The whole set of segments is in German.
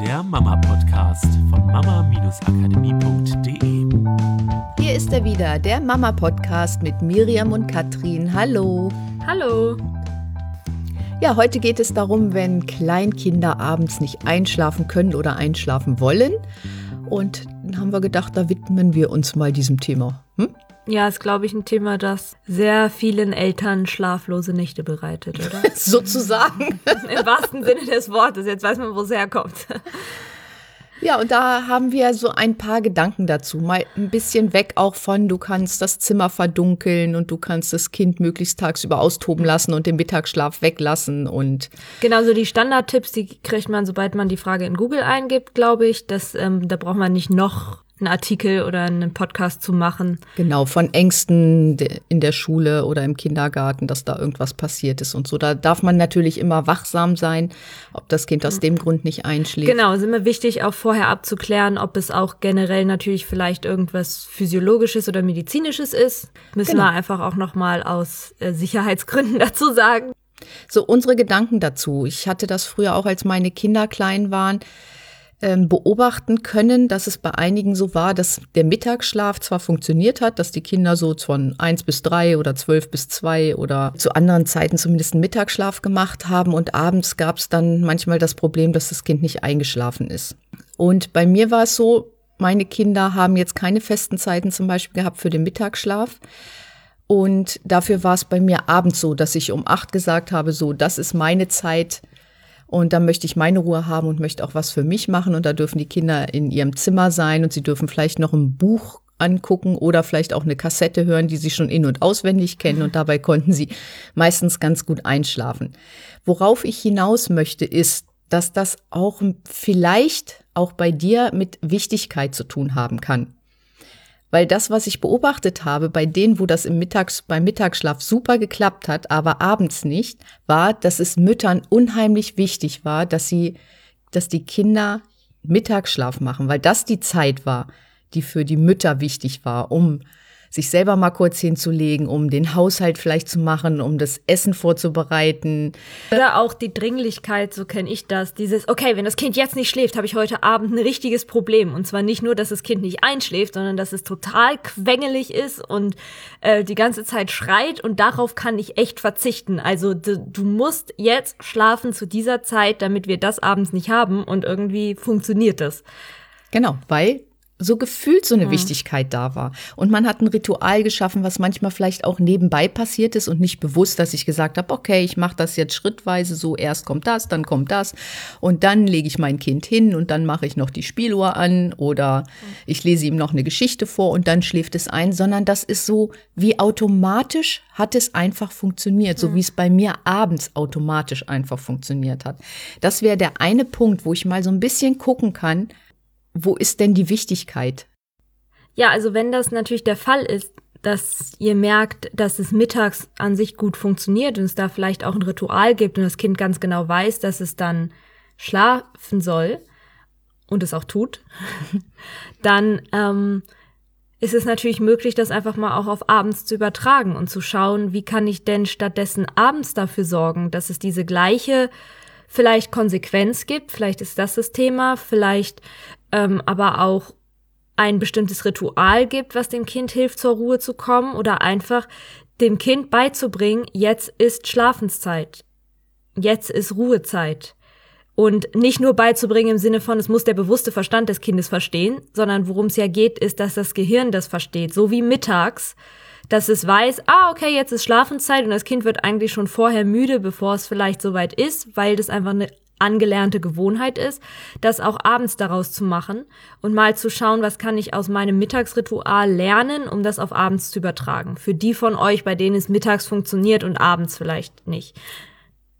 der Mama-Podcast von mama-akademie.de. Hier ist er wieder, der Mama-Podcast mit Miriam und Katrin. Hallo. Hallo. Ja, heute geht es darum, wenn Kleinkinder abends nicht einschlafen können oder einschlafen wollen. Und dann haben wir gedacht, da widmen wir uns mal diesem Thema. Hm? Ja, ist, glaube ich, ein Thema, das sehr vielen Eltern schlaflose Nächte bereitet, oder? Sozusagen. Im wahrsten Sinne des Wortes. Jetzt weiß man, wo es herkommt. Ja, und da haben wir so ein paar Gedanken dazu. Mal ein bisschen weg auch von, du kannst das Zimmer verdunkeln und du kannst das Kind möglichst tagsüber austoben lassen und den Mittagsschlaf weglassen und. Genau, so die Standardtipps, die kriegt man, sobald man die Frage in Google eingibt, glaube ich. Das, ähm, da braucht man nicht noch einen Artikel oder einen Podcast zu machen. Genau, von Ängsten in der Schule oder im Kindergarten, dass da irgendwas passiert ist und so. Da darf man natürlich immer wachsam sein, ob das Kind aus dem Grund nicht einschläft. Genau, es ist immer wichtig, auch vorher abzuklären, ob es auch generell natürlich vielleicht irgendwas Physiologisches oder Medizinisches ist. Müssen genau. wir einfach auch nochmal aus äh, Sicherheitsgründen dazu sagen. So, unsere Gedanken dazu. Ich hatte das früher auch, als meine Kinder klein waren beobachten können, dass es bei einigen so war, dass der Mittagsschlaf zwar funktioniert hat, dass die Kinder so von eins bis drei oder zwölf bis zwei oder zu anderen Zeiten zumindest einen Mittagsschlaf gemacht haben und abends gab es dann manchmal das Problem, dass das Kind nicht eingeschlafen ist. Und bei mir war es so, meine Kinder haben jetzt keine festen Zeiten zum Beispiel gehabt für den Mittagsschlaf. Und dafür war es bei mir abends so, dass ich um acht gesagt habe, so, das ist meine Zeit, und da möchte ich meine Ruhe haben und möchte auch was für mich machen. Und da dürfen die Kinder in ihrem Zimmer sein und sie dürfen vielleicht noch ein Buch angucken oder vielleicht auch eine Kassette hören, die sie schon in- und auswendig kennen. Und dabei konnten sie meistens ganz gut einschlafen. Worauf ich hinaus möchte, ist, dass das auch vielleicht auch bei dir mit Wichtigkeit zu tun haben kann. Weil das, was ich beobachtet habe, bei denen, wo das im Mittags, beim Mittagsschlaf super geklappt hat, aber abends nicht, war, dass es Müttern unheimlich wichtig war, dass sie, dass die Kinder Mittagsschlaf machen, weil das die Zeit war, die für die Mütter wichtig war, um sich selber mal kurz hinzulegen, um den Haushalt vielleicht zu machen, um das Essen vorzubereiten. Oder auch die Dringlichkeit, so kenne ich das, dieses, okay, wenn das Kind jetzt nicht schläft, habe ich heute Abend ein richtiges Problem. Und zwar nicht nur, dass das Kind nicht einschläft, sondern dass es total quengelig ist und äh, die ganze Zeit schreit und darauf kann ich echt verzichten. Also du, du musst jetzt schlafen zu dieser Zeit, damit wir das abends nicht haben und irgendwie funktioniert das. Genau, weil so gefühlt so eine mhm. Wichtigkeit da war. Und man hat ein Ritual geschaffen, was manchmal vielleicht auch nebenbei passiert ist und nicht bewusst, dass ich gesagt habe, okay, ich mache das jetzt schrittweise so, erst kommt das, dann kommt das und dann lege ich mein Kind hin und dann mache ich noch die Spieluhr an oder ich lese ihm noch eine Geschichte vor und dann schläft es ein, sondern das ist so wie automatisch hat es einfach funktioniert, so wie es bei mir abends automatisch einfach funktioniert hat. Das wäre der eine Punkt, wo ich mal so ein bisschen gucken kann, wo ist denn die Wichtigkeit? Ja, also wenn das natürlich der Fall ist, dass ihr merkt, dass es mittags an sich gut funktioniert und es da vielleicht auch ein Ritual gibt und das Kind ganz genau weiß, dass es dann schlafen soll und es auch tut, dann ähm, ist es natürlich möglich, das einfach mal auch auf abends zu übertragen und zu schauen, wie kann ich denn stattdessen abends dafür sorgen, dass es diese gleiche vielleicht Konsequenz gibt, vielleicht ist das das Thema, vielleicht ähm, aber auch ein bestimmtes Ritual gibt, was dem Kind hilft, zur Ruhe zu kommen oder einfach dem Kind beizubringen, jetzt ist Schlafenszeit, jetzt ist Ruhezeit. Und nicht nur beizubringen im Sinne von, es muss der bewusste Verstand des Kindes verstehen, sondern worum es ja geht, ist, dass das Gehirn das versteht. So wie mittags, dass es weiß, ah, okay, jetzt ist Schlafenszeit und das Kind wird eigentlich schon vorher müde, bevor es vielleicht soweit ist, weil das einfach eine angelernte Gewohnheit ist, das auch abends daraus zu machen und mal zu schauen, was kann ich aus meinem Mittagsritual lernen, um das auf abends zu übertragen. Für die von euch, bei denen es mittags funktioniert und abends vielleicht nicht.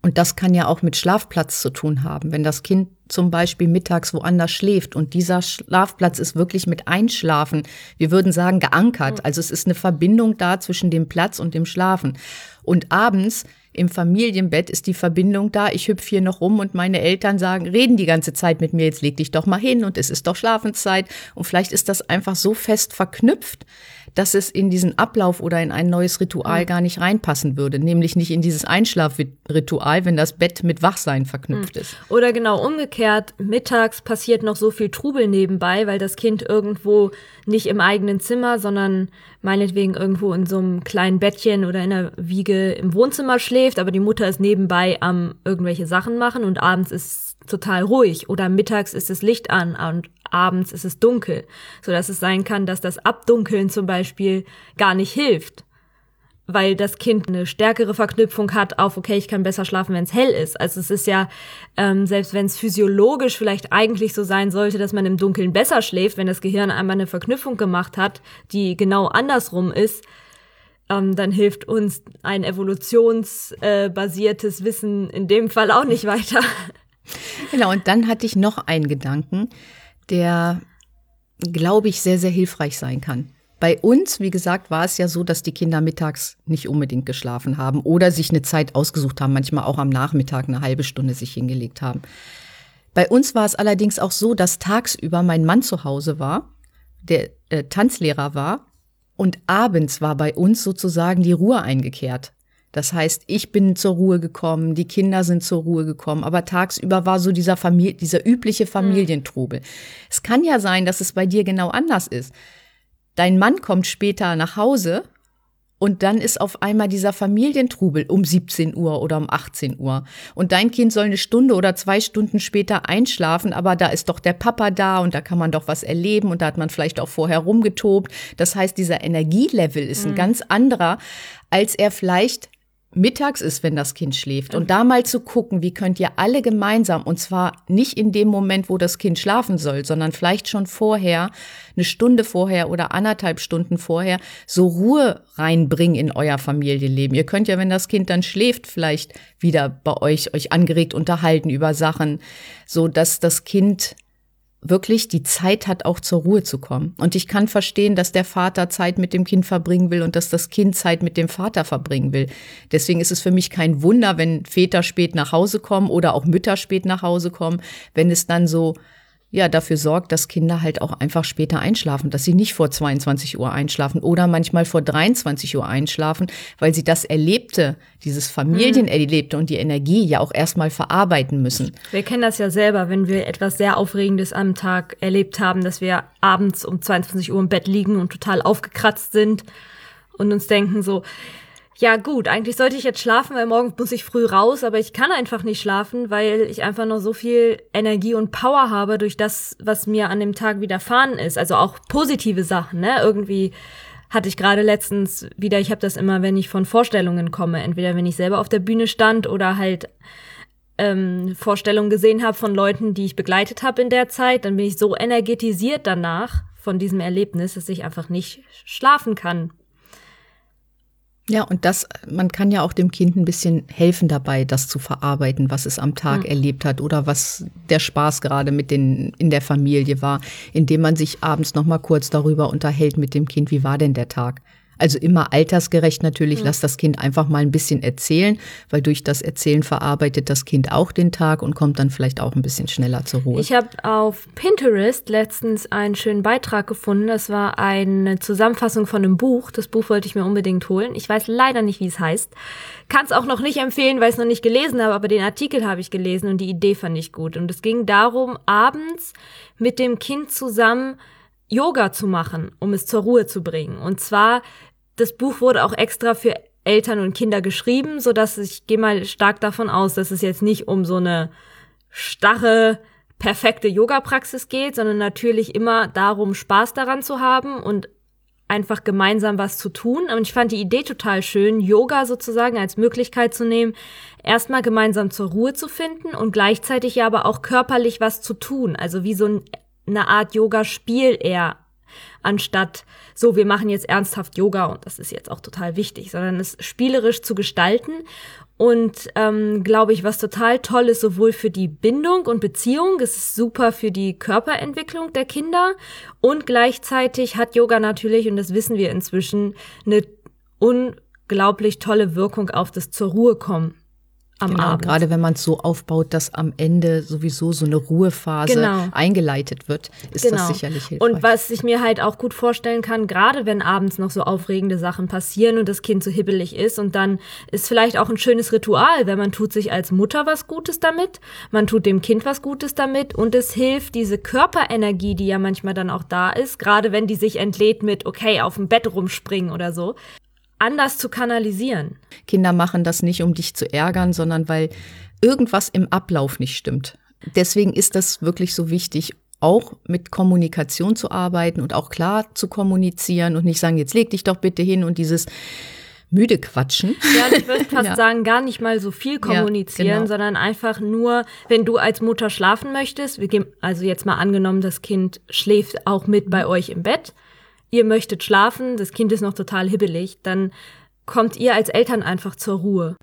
Und das kann ja auch mit Schlafplatz zu tun haben. Wenn das Kind zum Beispiel mittags woanders schläft und dieser Schlafplatz ist wirklich mit Einschlafen, wir würden sagen geankert. Also es ist eine Verbindung da zwischen dem Platz und dem Schlafen. Und abends im Familienbett ist die Verbindung da. Ich hüpfe hier noch rum und meine Eltern sagen, reden die ganze Zeit mit mir, jetzt leg dich doch mal hin und es ist doch Schlafenszeit. Und vielleicht ist das einfach so fest verknüpft, dass es in diesen Ablauf oder in ein neues Ritual Mhm. gar nicht reinpassen würde, nämlich nicht in dieses Einschlafritual, wenn das Bett mit Wachsein verknüpft ist. Oder genau umgekehrt, mittags passiert noch so viel Trubel nebenbei, weil das Kind irgendwo nicht im eigenen Zimmer, sondern meinetwegen irgendwo in so einem kleinen Bettchen oder in der Wiege im Wohnzimmer schläft, aber die Mutter ist nebenbei am irgendwelche Sachen machen und abends ist total ruhig oder mittags ist das Licht an und abends ist es dunkel, so dass es sein kann, dass das Abdunkeln zum Beispiel gar nicht hilft weil das Kind eine stärkere Verknüpfung hat auf, okay, ich kann besser schlafen, wenn es hell ist. Also es ist ja, ähm, selbst wenn es physiologisch vielleicht eigentlich so sein sollte, dass man im Dunkeln besser schläft, wenn das Gehirn einmal eine Verknüpfung gemacht hat, die genau andersrum ist, ähm, dann hilft uns ein evolutionsbasiertes Wissen in dem Fall auch nicht weiter. Genau, und dann hatte ich noch einen Gedanken, der, glaube ich, sehr, sehr hilfreich sein kann. Bei uns, wie gesagt, war es ja so, dass die Kinder mittags nicht unbedingt geschlafen haben oder sich eine Zeit ausgesucht haben, manchmal auch am Nachmittag eine halbe Stunde sich hingelegt haben. Bei uns war es allerdings auch so, dass tagsüber mein Mann zu Hause war, der äh, Tanzlehrer war und abends war bei uns sozusagen die Ruhe eingekehrt. Das heißt, ich bin zur Ruhe gekommen, die Kinder sind zur Ruhe gekommen, aber tagsüber war so dieser, Familie, dieser übliche Familientrubel. Es kann ja sein, dass es bei dir genau anders ist. Dein Mann kommt später nach Hause und dann ist auf einmal dieser Familientrubel um 17 Uhr oder um 18 Uhr. Und dein Kind soll eine Stunde oder zwei Stunden später einschlafen, aber da ist doch der Papa da und da kann man doch was erleben und da hat man vielleicht auch vorher rumgetobt. Das heißt, dieser Energielevel ist ein ganz anderer, als er vielleicht mittags ist, wenn das Kind schläft. Und da mal zu gucken, wie könnt ihr alle gemeinsam, und zwar nicht in dem Moment, wo das Kind schlafen soll, sondern vielleicht schon vorher, eine Stunde vorher oder anderthalb Stunden vorher, so Ruhe reinbringen in euer Familienleben. Ihr könnt ja, wenn das Kind dann schläft, vielleicht wieder bei euch euch angeregt unterhalten über Sachen, so dass das Kind wirklich die Zeit hat, auch zur Ruhe zu kommen. Und ich kann verstehen, dass der Vater Zeit mit dem Kind verbringen will und dass das Kind Zeit mit dem Vater verbringen will. Deswegen ist es für mich kein Wunder, wenn Väter spät nach Hause kommen oder auch Mütter spät nach Hause kommen, wenn es dann so ja, dafür sorgt, dass Kinder halt auch einfach später einschlafen, dass sie nicht vor 22 Uhr einschlafen oder manchmal vor 23 Uhr einschlafen, weil sie das Erlebte, dieses Familienerlebte und die Energie ja auch erstmal verarbeiten müssen. Wir kennen das ja selber, wenn wir etwas sehr Aufregendes am Tag erlebt haben, dass wir abends um 22 Uhr im Bett liegen und total aufgekratzt sind und uns denken so, ja gut, eigentlich sollte ich jetzt schlafen, weil morgen muss ich früh raus, aber ich kann einfach nicht schlafen, weil ich einfach noch so viel Energie und Power habe durch das, was mir an dem Tag widerfahren ist. Also auch positive Sachen, ne? Irgendwie hatte ich gerade letztens wieder, ich habe das immer, wenn ich von Vorstellungen komme, entweder wenn ich selber auf der Bühne stand oder halt ähm, Vorstellungen gesehen habe von Leuten, die ich begleitet habe in der Zeit, dann bin ich so energetisiert danach von diesem Erlebnis, dass ich einfach nicht schlafen kann. Ja, und das, man kann ja auch dem Kind ein bisschen helfen dabei, das zu verarbeiten, was es am Tag erlebt hat oder was der Spaß gerade mit den, in der Familie war, indem man sich abends noch mal kurz darüber unterhält mit dem Kind, wie war denn der Tag? Also immer altersgerecht natürlich, lass das Kind einfach mal ein bisschen erzählen, weil durch das Erzählen verarbeitet das Kind auch den Tag und kommt dann vielleicht auch ein bisschen schneller zur Ruhe. Ich habe auf Pinterest letztens einen schönen Beitrag gefunden. Das war eine Zusammenfassung von einem Buch. Das Buch wollte ich mir unbedingt holen. Ich weiß leider nicht, wie es heißt. Kann es auch noch nicht empfehlen, weil ich es noch nicht gelesen habe, aber den Artikel habe ich gelesen und die Idee fand ich gut. Und es ging darum, abends mit dem Kind zusammen Yoga zu machen, um es zur Ruhe zu bringen. Und zwar, das Buch wurde auch extra für Eltern und Kinder geschrieben, so dass ich gehe mal stark davon aus, dass es jetzt nicht um so eine starre, perfekte Yoga-Praxis geht, sondern natürlich immer darum, Spaß daran zu haben und einfach gemeinsam was zu tun. Und ich fand die Idee total schön, Yoga sozusagen als Möglichkeit zu nehmen, erstmal gemeinsam zur Ruhe zu finden und gleichzeitig ja aber auch körperlich was zu tun. Also wie so ein eine Art Yoga-Spiel eher, anstatt so, wir machen jetzt ernsthaft Yoga und das ist jetzt auch total wichtig, sondern es spielerisch zu gestalten. Und ähm, glaube ich, was total toll ist, sowohl für die Bindung und Beziehung, es ist super für die Körperentwicklung der Kinder und gleichzeitig hat Yoga natürlich, und das wissen wir inzwischen, eine unglaublich tolle Wirkung auf das zur Ruhe kommen am genau, Abend. Gerade wenn man es so aufbaut, dass am Ende sowieso so eine Ruhephase Genau. eingeleitet wird, ist das sicherlich hilfreich. Und was ich mir halt auch gut vorstellen kann, gerade wenn abends noch so aufregende Sachen passieren und das Kind so hibbelig ist und dann ist vielleicht auch ein schönes Ritual, wenn man tut sich als Mutter was Gutes damit, man tut dem Kind was Gutes damit und es hilft diese Körperenergie, die ja manchmal dann auch da ist, gerade wenn die sich entlädt mit, okay, auf dem Bett rumspringen oder so, anders zu kanalisieren. Kinder machen das nicht, um dich zu ärgern, sondern weil irgendwas im Ablauf nicht stimmt. Deswegen ist das wirklich so wichtig, auch mit Kommunikation zu arbeiten und auch klar zu kommunizieren und nicht sagen, jetzt leg dich doch bitte hin und dieses müde quatschen. Ja, ich würde fast Ja. sagen, gar nicht mal so viel kommunizieren, genau. sondern einfach nur, wenn du als Mutter schlafen möchtest, wir gehen, also jetzt mal angenommen, das Kind schläft auch mit bei euch im Bett, ihr möchtet schlafen, das Kind ist noch total hibbelig, dann kommt ihr als Eltern einfach zur Ruhe.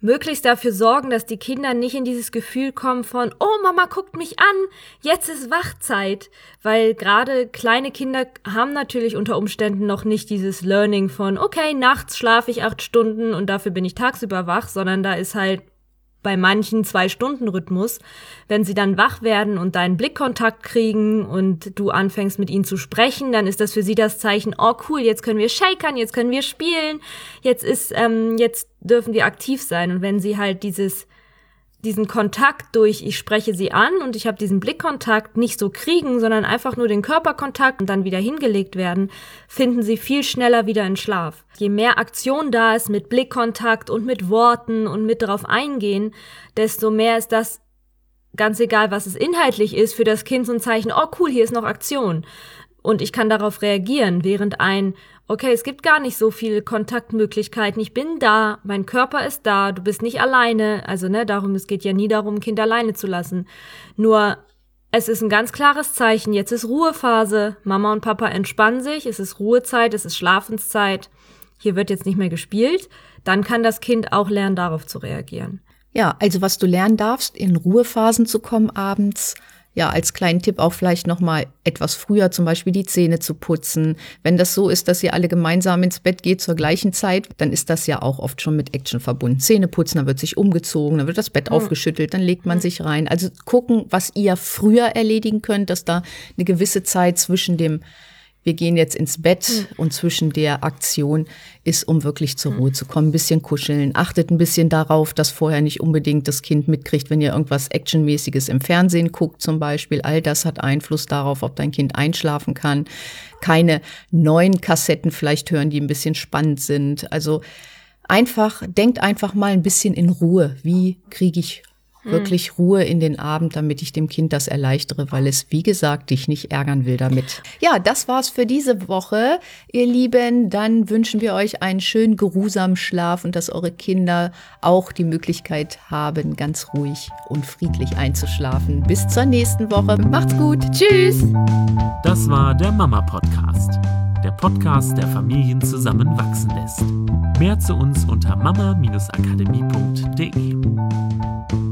Möglichst dafür sorgen, dass die Kinder nicht in dieses Gefühl kommen von, oh Mama guckt mich an, jetzt ist Wachzeit. Weil gerade kleine Kinder haben natürlich unter Umständen noch nicht dieses Learning von, okay, nachts schlafe ich acht Stunden und dafür bin ich tagsüber wach, sondern da ist halt bei manchen zwei Stunden Rhythmus, wenn sie dann wach werden und deinen Blickkontakt kriegen und du anfängst mit ihnen zu sprechen, dann ist das für sie das Zeichen, oh cool, jetzt können wir shakern, jetzt können wir spielen, jetzt ist, ähm, jetzt dürfen wir aktiv sein. Und wenn sie halt dieses diesen Kontakt durch, ich spreche sie an und ich habe diesen Blickkontakt nicht so kriegen, sondern einfach nur den Körperkontakt und dann wieder hingelegt werden, finden sie viel schneller wieder in Schlaf. Je mehr Aktion da ist mit Blickkontakt und mit Worten und mit darauf eingehen, desto mehr ist das ganz egal, was es inhaltlich ist, für das Kind so ein Zeichen, oh cool, hier ist noch Aktion. Und ich kann darauf reagieren, während ein, okay, es gibt gar nicht so viele Kontaktmöglichkeiten, ich bin da, mein Körper ist da, du bist nicht alleine, also ne, darum, es geht ja nie darum, ein Kind alleine zu lassen. Nur, es ist ein ganz klares Zeichen, jetzt ist Ruhephase, Mama und Papa entspannen sich, es ist Ruhezeit, es ist Schlafenszeit, hier wird jetzt nicht mehr gespielt, dann kann das Kind auch lernen, darauf zu reagieren. Ja, also was du lernen darfst, in Ruhephasen zu kommen abends. Ja, als kleinen Tipp auch vielleicht noch mal etwas früher zum Beispiel die Zähne zu putzen. Wenn das so ist, dass ihr alle gemeinsam ins Bett geht zur gleichen Zeit, dann ist das ja auch oft schon mit Action verbunden. Zähne putzen, dann wird sich umgezogen, dann wird das Bett aufgeschüttelt, dann legt man sich rein. Also gucken, was ihr früher erledigen könnt, dass da eine gewisse Zeit zwischen dem wir gehen jetzt ins Bett und zwischen der Aktion ist, um wirklich zur Ruhe zu kommen. Ein bisschen kuscheln. Achtet ein bisschen darauf, dass vorher nicht unbedingt das Kind mitkriegt, wenn ihr irgendwas Actionmäßiges im Fernsehen guckt zum Beispiel. All das hat Einfluss darauf, ob dein Kind einschlafen kann. Keine neuen Kassetten vielleicht hören, die ein bisschen spannend sind. Also einfach, denkt einfach mal ein bisschen in Ruhe. Wie kriege ich wirklich Ruhe in den Abend, damit ich dem Kind das erleichtere, weil es, wie gesagt, dich nicht ärgern will damit. Ja, das war's für diese Woche, ihr Lieben. Dann wünschen wir euch einen schönen, geruhsamen Schlaf und dass eure Kinder auch die Möglichkeit haben, ganz ruhig und friedlich einzuschlafen. Bis zur nächsten Woche. Macht's gut. Tschüss. Das war der Mama Podcast. Der Podcast, der Familien zusammenwachsen lässt. Mehr zu uns unter mama-akademie.de.